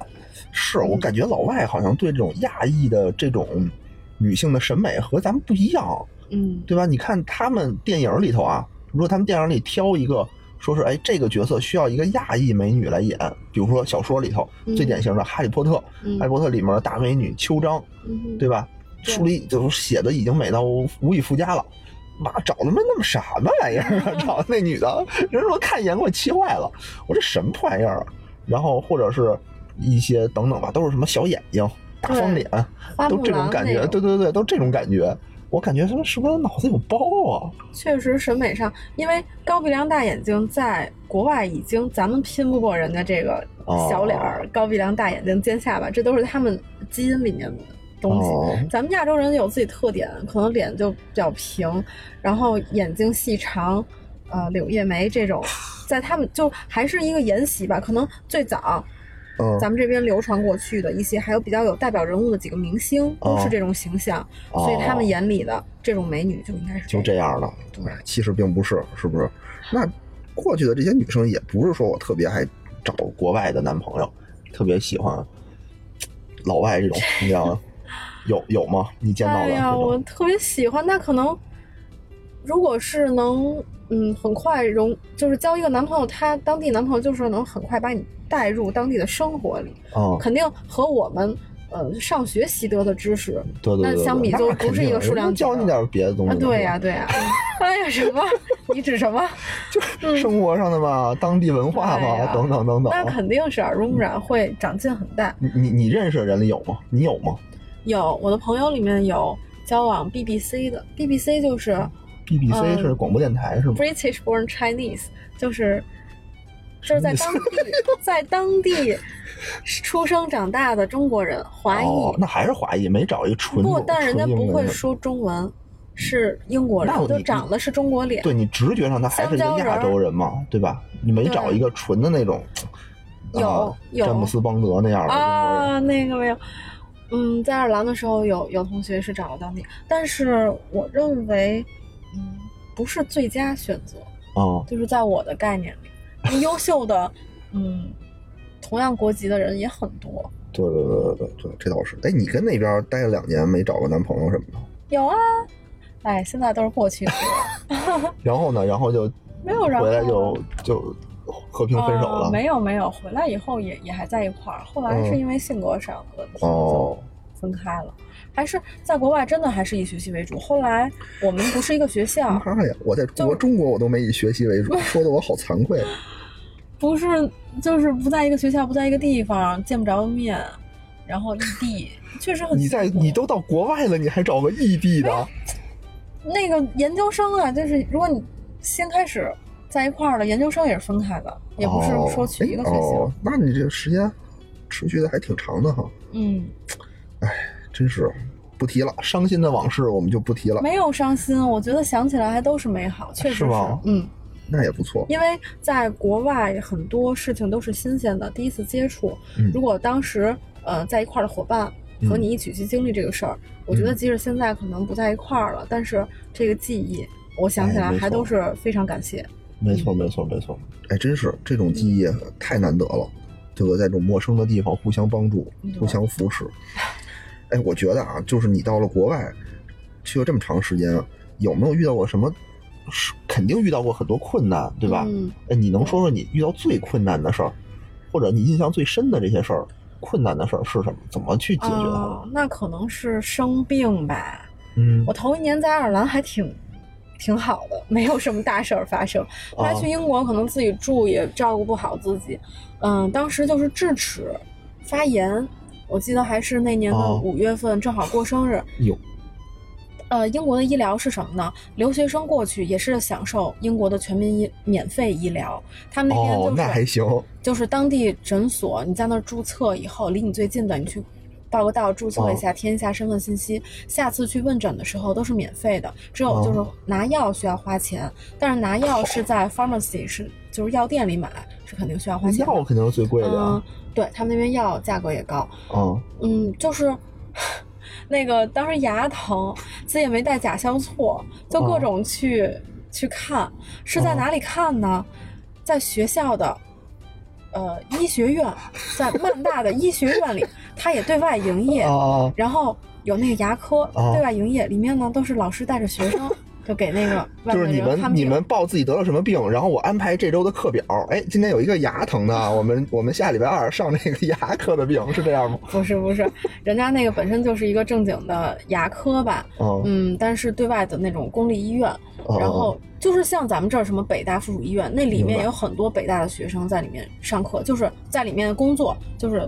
是我感觉老外好像对这种亚裔的这种女性的审美和咱们不一样，嗯，对吧？你看他们电影里头啊，如果他们电影里挑一个，说是哎这个角色需要一个亚裔美女来演，比如说小说里头、嗯最典型的《哈利波特》，嗯哈利波特》里面的大美女秋张，嗯对吧？书里就写的已经美到无以复加了。妈找他妈那么什么玩意儿啊？找那女的，人说看一眼给我气坏了，我这什么破玩意儿啊？然后或者是一些等等吧，都是什么小眼睛、大方脸，都这种感觉。对对对，都这种感觉。我感觉他们是不是脑子有包啊？确实审美上，因为高鼻梁大眼睛在国外已经咱们拼不过人家这个哦小脸儿、高鼻梁大眼睛、尖下巴，这都是他们基因里面的东西。哦咱们亚洲人有自己特点，可能脸就比较平，然后眼睛细长，呃，柳叶眉这种，[laughs] 在他们就还是一个沿袭吧。可能最早嗯，咱们这边流传过去的一些，还有比较有代表人物的几个明星，都是这种形象，哦所以他们眼里的这种美女就应该是就这样的。对哎其实并不是，是不是？那过去的这些女生也不是说我特别爱找国外的男朋友，特别喜欢老外这种这样，有有吗？你见到的这哎呀，我？特别喜欢。那可能，如果是能，嗯，很快融，就是交一个男朋友，他当地男朋友就是能很快把你带入当地的生活里，哦，肯定和我们呃上学习得的知识对对对对，那相比就不是一个数量级的人家教你点别的东西啊，对呀、对呀、[laughs] 哎呀，什么？[laughs] 你指什么？就是生活上的吧，当地文化吧，哎等等等等。那肯定是耳濡目染，会长进很大。你你你认识的人里有吗？你有吗有我的朋友里面有交往 BBC 的，BBC 就是？BBC 嗯是广播电台是吗？British born Chinese，就是就是在当地在当地出生长大的中国人，华裔。哦，那还是华裔，没找一纯不，但人家不会说中文，是英国人那，就长得是中国脸。对你直觉上他还是一个亚洲人嘛，对吧？你没找一个纯的那种，有啊有詹姆斯邦德那样的。啊，那个没有。嗯，在爱尔兰的时候有有同学是找了当地，但是我认为，嗯，不是最佳选择。哦，就是在我的概念里，[laughs] 优秀的，嗯，同样国籍的人也很多。对对对对对对，这倒是。哎，你跟那边待了两年，没找个男朋友什么的？有啊，哎，现在都是过去式了，[laughs] 然后呢？然后就没有然后回来就就和平分手了。呃没有没有，回来以后也也还在一块儿，后来是因为性格上的问题哦就分开了。还是在国外真的还是以学习为主。后来我们不是一个学校，[laughs] 妈呀！我在国中国我都没以学习为主，[laughs] 说的我好惭愧。不是就是不在一个学校，不在一个地方，见不着面，然后异地，[laughs] 确实很你在你都到国外了，你还找个异地的？那个研究生啊，就是如果你先开始在一块儿了，研究生也是分开的，也不是说去一个学校。那你这个时间持续的还挺长的哈。嗯，哎真是不提了，伤心的往事我们就不提了。没有伤心，我觉得想起来还都是美好，确实是吗嗯，那也不错。因为在国外很多事情都是新鲜的，第一次接触。嗯如果当时呃在一块儿的伙伴和你一起去经历这个事儿，我嗯觉得即使现在可能不在一块儿了，但是这个记忆，我想起来还都是非常感谢。没错，没错，没错。哎，真是这种记忆太难得了，对吧？在这种陌生的地方互相帮助嗯、互相扶持。哎，我觉得啊，就是你到了国外去了这么长时间，有没有遇到过什么？是肯定遇到过很多困难，对吧？嗯哎，你能说说你遇到最困难的事儿，或者你印象最深的这些事儿，困难的事儿是什么？怎么去解决它的？哦，那可能是生病吧。嗯我头一年在爱尔兰还挺挺好的，没有什么大事儿发生。后来去英国，可能自己住也照顾不好自己，嗯，当时就是智齿发炎，我记得还是那年的哦五月份，正好过生日。[laughs] 有呃，英国的医疗是什么呢？留学生过去也是享受英国的全民医免费医疗，他们那边就是、哦，那还行。就是当地诊所，你在那儿注册以后，离你最近的，你去报个到，注册一下，填一下身份信息。下次去问诊的时候都是免费的，只有就是拿药需要花钱。但是拿药是在 pharmacy 是就是药店里买，是肯定需要花钱。药肯定是最贵的。嗯，对他们那边药价格也高。嗯嗯，就是 [laughs] 那个当时牙疼，自己也没带甲硝唑，就各种去去看，是在哪里看呢？在学校的。呃，医学院在曼大的医学院里，它也对外营业，然后有那个牙科对外营业，里面呢都是老师带着学生，就给那个 [laughs] 就是你们你们报自己得了什么病，然后我安排这周的课表，哎，今天有一个牙疼的，我们我们下礼拜二上那个 [laughs] 牙科的病，是这样吗？不是不是，人家那个本身就是一个正经的牙科吧，嗯，但是对外的那种公立医院，然后。就是像咱们这儿什么北大附属医院，那里面有很多北大的学生在里面上课，就是在里面工作，就是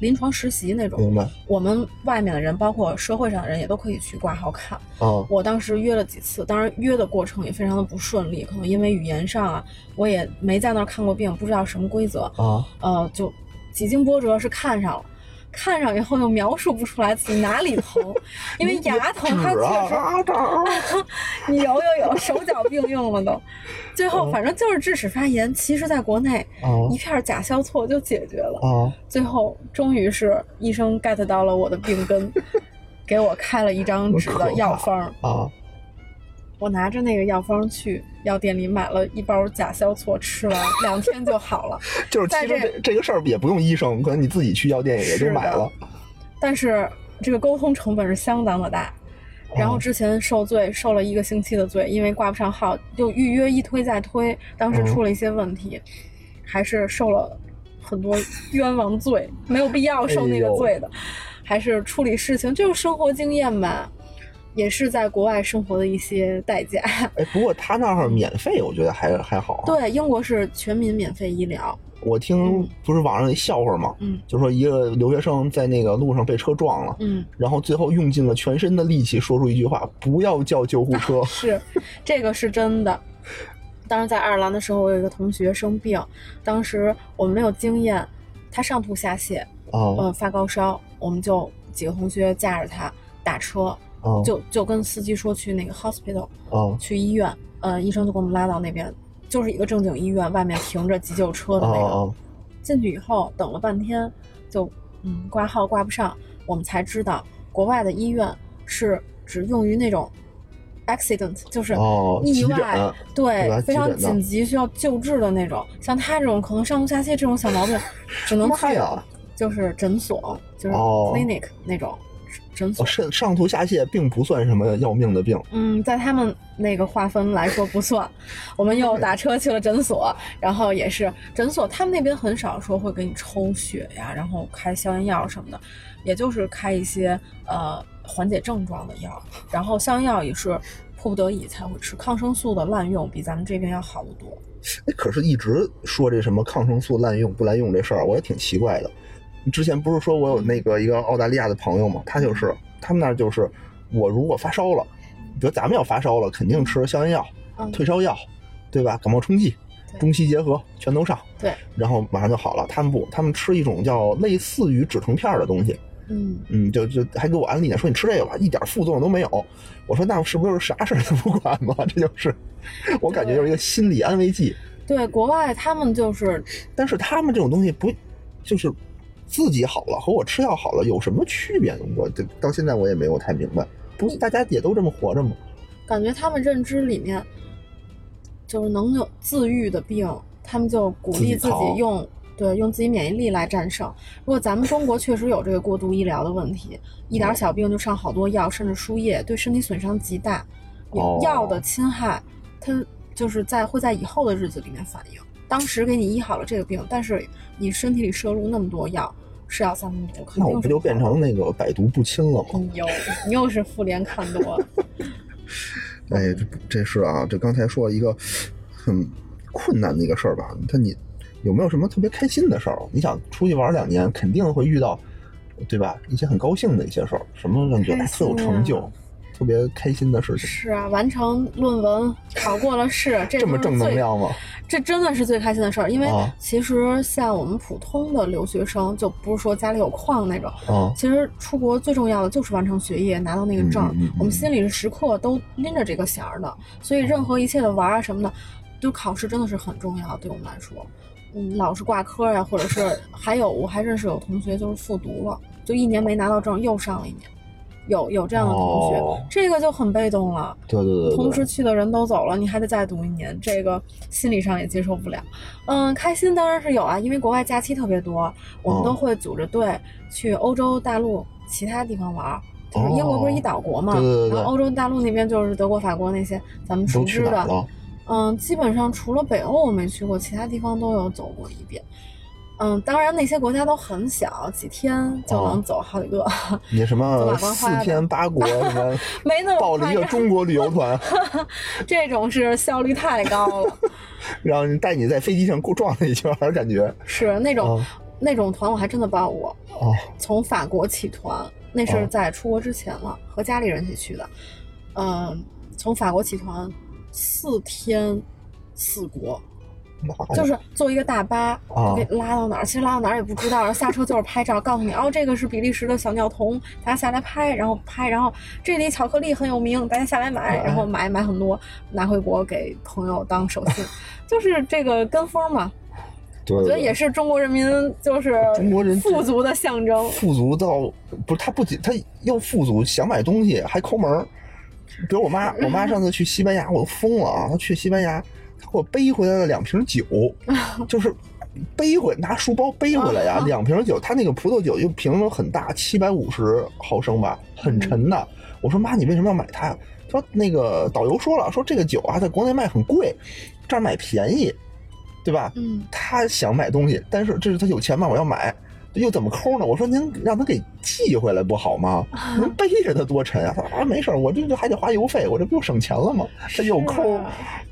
临床实习那种。明白。我们外面的人，包括社会上的人，也都可以去挂号看。哦。我当时约了几次，当然约的过程也非常的不顺利，可能因为语言上啊，我也没在那儿看过病，不知道什么规则。啊。呃，就几经波折是看上了。看上以后又描述不出来自己哪里疼，[laughs] 因为牙疼，它确实，[laughs] 你有有有，手脚并用了都，最后反正就是智齿发炎，其实在国内一片甲硝唑就解决了，最后终于是医生 get 到了我的病根，[laughs] 给我开了一张纸的药方啊。我拿着那个药方去药店里买了一包甲硝唑，吃完 [laughs] 两天就好了。[laughs] 就是其实这这个事儿也不用医生，可能你自己去药店也就买了。但是这个沟通成本是相当的大。然后之前受罪受了一个星期的罪，因为挂不上号，就预约一推再推，当时出了一些问题，还是受了很多冤枉罪，没有必要受那个罪的。还是处理事情就是生活经验吧。也是在国外生活的一些代价。[laughs] 哎，不过他那儿免费，我觉得还还好。对，英国是全民免费医疗。我听不是网上一笑话吗？嗯，就说一个留学生在那个路上被车撞了，嗯，然后最后用尽了全身的力气说出一句话：“不要叫救护车。[laughs] ”是，这个是真的。当时在爱尔兰的时候，我有一个同学生病，当时我们没有经验，他上吐下泻，呃，发高烧，我们就几个同学架着他打车。就就跟司机说去那个 hospital，去医院，呃，医生就给我们拉到那边，就是一个正经医院，外面停着急救车的那个。进去以后等了半天，就嗯挂号挂不上，我们才知道国外的医院是只用于那种 accident，就是意外，对，非常紧急需要救治的那种。像他这种可能上吐下泻这种小毛病，只能去就是诊所，就是 clinic 那种。上上吐下泻并不算什么要命的病。嗯，在他们那个划分来说不算。我们又打车去了诊所，然后也是诊所，他们那边很少说会给你抽血呀，然后开消炎药什么的，也就是开一些呃缓解症状的药。然后消炎药也是迫不得已才会吃，抗生素的滥用比咱们这边要好得多。哎，可是一直说这什么抗生素滥用不滥用这事儿，我也挺奇怪的。你之前不是说我有那个一个澳大利亚的朋友吗？他就是他们那儿就是，我如果发烧了，比如咱们要发烧了，肯定吃消炎药、退烧药，对吧？感冒冲剂，中西结合，全都上。对，然后马上就好了。他们不，他们吃一种叫类似于止疼片的东西。嗯嗯，就就还给我安利呢，说你吃这个吧，一点副作用都没有。我说那是不是啥事儿都不管吗？[laughs] 这就是，我感觉就是一个心理安慰剂。对，国外他们就是，但是他们这种东西不就是。自己好了和我吃药好了有什么区别呢？我到现在我也没有太明白。不是，大家也都这么活着吗？感觉他们认知里面，就是能有自愈的病，他们就鼓励自己用，对，用自己免疫力来战胜。如果咱们中国确实有这个过度医疗的问题，一点小病就上好多药，甚至输液，对身体损伤极大。药的侵害，它就是在会在以后的日子里面反应。当时给你医好了这个病，但是你身体里摄入那么多药。是要三分毒，那我不就变成那个百毒不侵了吗？你又你又是复联看多了。[laughs] 哎，这这是啊，这刚才说了一个很困难的一个事儿吧？他你有没有什么特别开心的事儿？你想出去玩两年，肯定会遇到，对吧？一些很高兴的一些事儿，什么让你觉得特有成就？特别开心的事情。是啊，完成论文，考过了试，这这么正能量吗？这真的是最开心的事儿，因为啊其实像我们普通的留学生，就不是说家里有矿那种，啊其实出国最重要的就是完成学业，拿到那个证儿。嗯嗯嗯我们心里是时刻都拎着这个弦儿的，所以任何一切的玩儿啊什么的，就考试真的是很重要，对我们来说。嗯，老是挂科呀、或者是还有我还认识有同学就是复读了，就一年没拿到证，又上了一年，有有这样的同学，哦这个就很被动了。对对对对，同时去的人都走了，你还得再读一年，这个心理上也接受不了。嗯，开心当然是有啊，因为国外假期特别多，我们哦都会组着队去欧洲大陆其他地方玩儿。就是英国不是一岛国嘛，哦对对对对然后欧洲大陆那边就是德国、法国那些咱们熟知的。嗯，基本上除了北欧我没去过，其他地方都有走过一遍。嗯，当然那些国家都很小，几天就能哦走好几个，你什么四天八国 [laughs] 什么没那么报了一个中国旅游团，[laughs] 这种是效率太高了。[laughs] 让人带你在飞机上过转了一圈儿，感觉是那种、哦那种团，我还真的报过。哦从法国起团，那是哦在出国之前了，和家里人一起去的。嗯，从法国起团，四天四国，就是坐一个大巴，哦给拉到哪儿，其实拉到哪儿也不知道，然后下车就是拍照，告诉你哦，这个是比利时的小尿童，大家下来拍，然后拍，然后这里巧克力很有名，大家下来买，哎然后买买很多，拿回国给朋友当手信，[laughs] 就是这个跟风嘛。对觉得也是中国人民就是中国人富足的象征。富足到不是他不仅他又富足，想买东西还抠门儿。比如我妈，我妈上次去西班牙，我都疯了啊！她去西班牙，我背回来了两瓶酒，[laughs] 就是背回拿书包背回来呀，两瓶酒。他那个葡萄酒又瓶子很大，七百五十毫升吧，很沉的。我说妈，你为什么要买它呀？她说那个导游说了，说这个酒啊，在国内卖很贵，这儿买便宜，对吧？嗯，他想买东西，但是这是他有钱嘛，我要买，又怎么抠呢？我说您让他给寄回来不好吗？您背着他多沉啊！他说啊，没事儿，我这就还得花邮费，我这不就省钱了吗？他又抠 [laughs]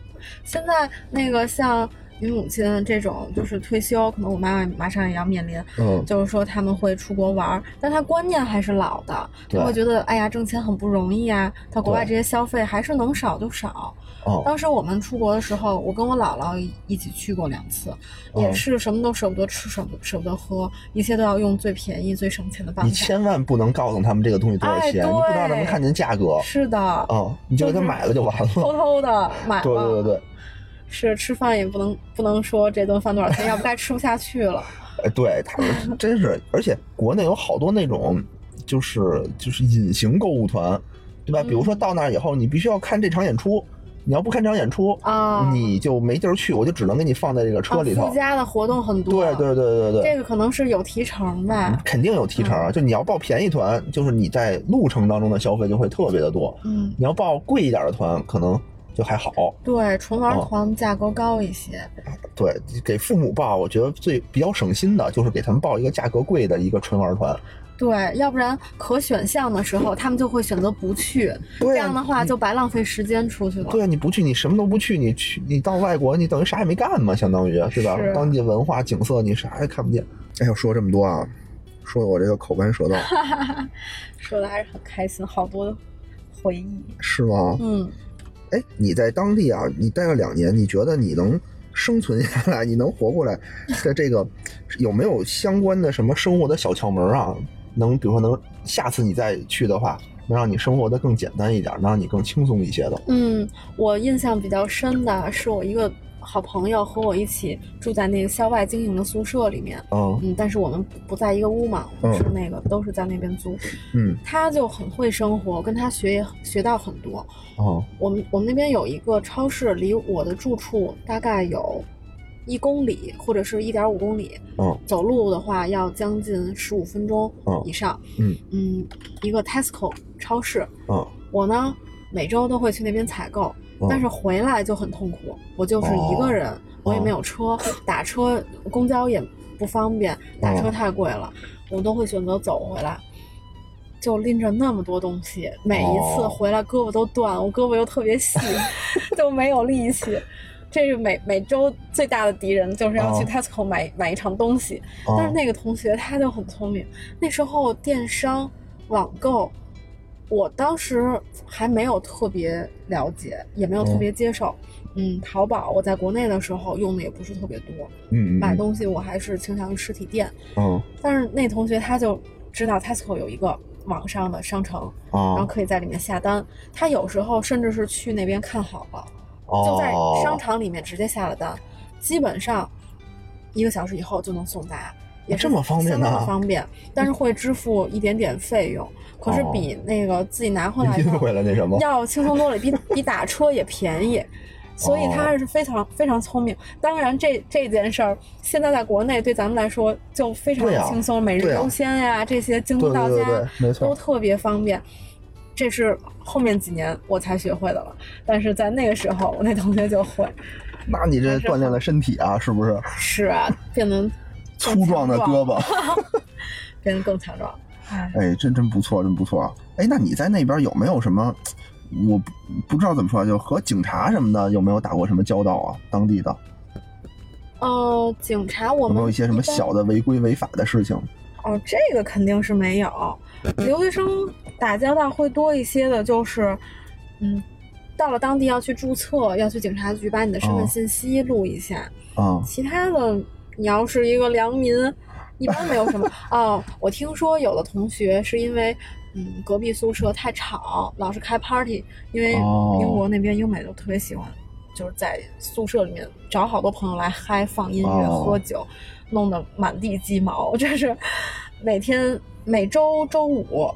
现在那个像你母亲这种就是退休，可能我妈妈马上也要面临，嗯，就是说他们会出国玩儿，但她观念还是老的，对她会觉得哎呀挣钱很不容易啊，到国外这些消费还是能少就少。哦，当时我们出国的时候，我跟我姥姥一一起去过两次，也哦是什么都舍不得吃，舍不舍不得喝，一切都要用最便宜、最省钱的办法你法。千万不能告诉他们这个东西多少哎钱，你不知道他们对看见价格，是的，啊，你就给他就是买了就完偷了。偷的买了。对对对对，是吃饭也不能不能说这顿饭多少钱，要不该吃不下去了。[laughs] 哎，对他们真是，而且国内有好多那种就是就是隐形购物团，对吧？比如说嗯到那儿以后，你必须要看这场演出，你要不看这场演出，啊你就没地儿去，我就只能给你放在这个车里头。啊附加的活动很多。对对对对对，这个可能是有提成吧。肯定有提成啊。就你要报便宜团，就是你在路程当中的消费就会特别的多；嗯，你要报贵一点的团，可能就还好。对，纯玩哦团价格高一些。对，给父母报，我觉得最比较省心的就是给他们报一个价格贵的一个纯玩团。对，要不然可选项的时候，他们就会选择不去。对啊这样的话就白浪费时间出去了。对啊，你不去，你什么都不去，你去，你到外国，你等于啥也没干嘛，相当于是吧？是当地文化景色你啥也看不见。哎呦，说这么多啊，说的我这个口干舌燥，[laughs] 说的还是很开心，好多回忆。是吗？嗯，哎，你在当地啊，你待了两年，你觉得你能生存下来，你能活过来的这个有没有相关的什么生活的小窍门啊？能，比如说能下次你再去的话，能让你生活的更简单一点，能让你更轻松一些的。嗯，我印象比较深的是我一个好朋友和我一起住在那个校外经营的宿舍里面。嗯嗯，但是我们不不在一个屋嘛，我们嗯是那个都是在那边租。嗯他就很会生活，我跟他学也学到很多。哦我们我们那边有一个超市，离我的住处大概有一公里或者是一点五公里，嗯走路的话要将近十五分钟哦以上。嗯嗯，一个 Tesco 超市，嗯我呢每周都会去那边采购，嗯但是回来就很痛苦。我就是一个人，我也没有车，打车公交也不方便，打车哦太贵了，我都会选择走回来。就拎着那么多东西，每一次哦回来胳膊都断了，我胳膊又特别细，[laughs] 就没有力气。这是每每周最大的敌人，就是要去哦 Tesco 买、买一场东西。但是哦那个同学他就很聪明，那时候电商网购我当时还没有特别了解，也没有特别接受。嗯，淘宝我在国内的时候用的也不是特别多，嗯，买东西我还是倾向于实体店。嗯，但是那同学他就知道 Tesco 有一个网上的商城，啊，然后可以在里面下单。他有时候甚至是去那边看好了，哦就在商场里面直接下了单，基本上一个小时以后就能送达，也是这么方便相当呢的方便。但是会支付一点点费用，可是比那个自己拿回来运的回来那什么，要轻松多了，比比打车也便宜。所以他还是非常非常聪明。当然这，这件事儿现在在国内对咱们来说就非常轻松，每日优鲜呀，这些京东到家没错都特别方便。这是后面几年我才学会的了，但是在那个时候，我那同学就会。那你这锻炼了身体啊，是不是？是啊，变得粗壮的胳膊，[laughs] 变得更强壮。哎，哎，真真不错，真不错啊！哎，那你在那边有没有什么？我不不知道怎么说，就和警察什么的有没有打过什么交道啊？当地的哦，警察我们有没有一些什么小的违规违法的事情？哦，这个肯定是没有。留学生打交道会多一些的，就是，嗯，到了当地要去注册，要去警察局把你的身份哦信息录一下。啊、其他的，你要是一个良民，一般没有什么。哦，我听说有的同学是因为，嗯，隔壁宿舍太吵，老是开 party，因为哦英国那边英美都特别喜欢，就是在宿舍里面找好多朋友来嗨、放音乐、哦喝酒，弄得满地鸡毛。[laughs] 这是每天每周周五。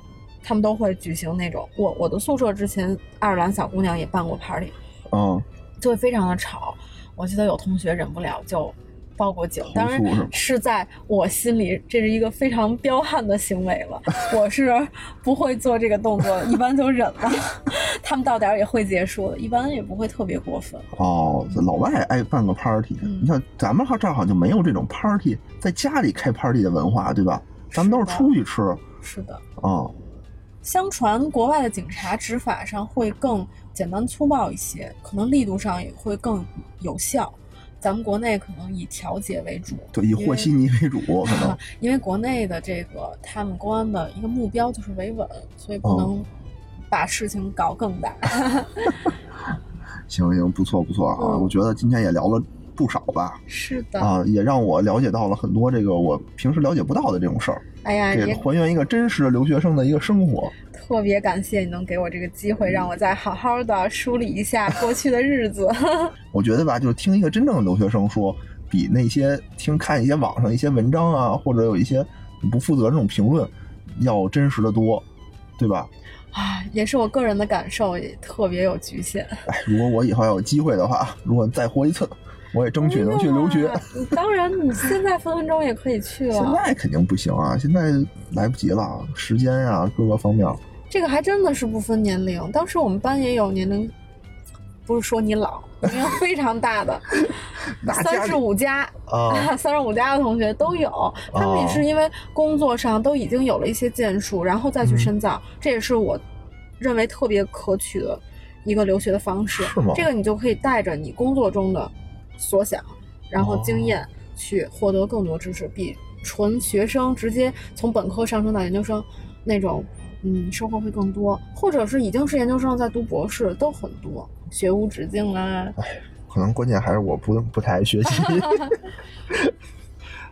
他们都会举行那种，我我的宿舍之前爱尔兰小姑娘也办过 party，嗯，就会非常的吵。我记得有同学忍不了就报过警，当然是是在我心里这是一个非常彪悍的行为了，[laughs] 我是不会做这个动作的，一般就忍了。[laughs] 他们到点儿也会结束的，一般也不会特别过分。哦，老外爱办个 party，、嗯你看咱们好这儿好像就没有这种 party 在家里开 party 的文化，对吧？咱们都是出去吃啊、是的，哦相传国外的警察执法上会更简单粗暴一些，可能力度上也会更有效。咱们国内可能以调解为主，对，以和稀泥为主，可能 [laughs] 因为国内的这个他们公安的一个目标就是维稳，所以不哦能把事情搞更大。[laughs] [laughs] 行行，不错不错啊！嗯我觉得今天也聊了不少吧，是的，啊，也让我了解到了很多这个我平时了解不到的这种事儿，哎呀，这也还原一个真实的留学生的一个生活。特别感谢你能给我这个机会，让我再好好的梳理一下 [laughs] 过去的日子。[laughs] 我觉得吧，就是听一个真正的留学生说，比那些听看一些网上一些文章啊，或者有一些不负责这种评论要真实的多，对吧？啊，也是我个人的感受，也特别有局限。哎，如果我以后要有机会的话，如果再活一次，我也争取能去留学。当然，你现在分分钟也可以去了现。在肯定不行啊，现在来不及了，时间呀、各个方面。这个还真的是不分年龄。当时我们班也有年龄，不是说你老，年龄非常大的，[laughs] 三十五加啊，三十五加的同学都有。他们也是因为工作上都已经有了一些建树，然后再去深造，这也是我认为特别可取的一个留学的方式。是吗这个你就可以带着你工作中的所想，然后经验去获得更多知识，比纯学生直接从本科上升到研究生那种。嗯，收获会更多，或者是已经是研究生在读博士，都很多，学无止境啦。可能关键还是我不不太爱学习。[laughs]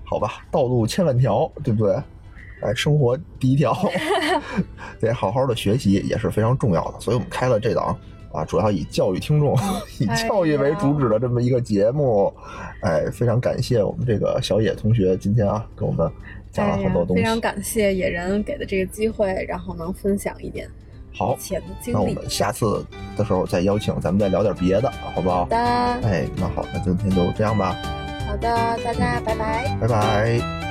好吧，道路千万条，对不对？哎，生活第一条，[laughs] 得好好的学习也是非常重要的。所以我们开了这档啊，主要以教育听众、以教育为主旨的这么一个节目。哎，非常感谢我们这个小野同学今天啊，给我们讲了很多东西。哎、非常感谢野人给的这个机会，然后能分享一点好以前的经历。那我们下次的时候再邀请，咱们再聊点别的，好不好？好的，哎，那好，那今天就这样吧，好的，大家拜拜。拜拜。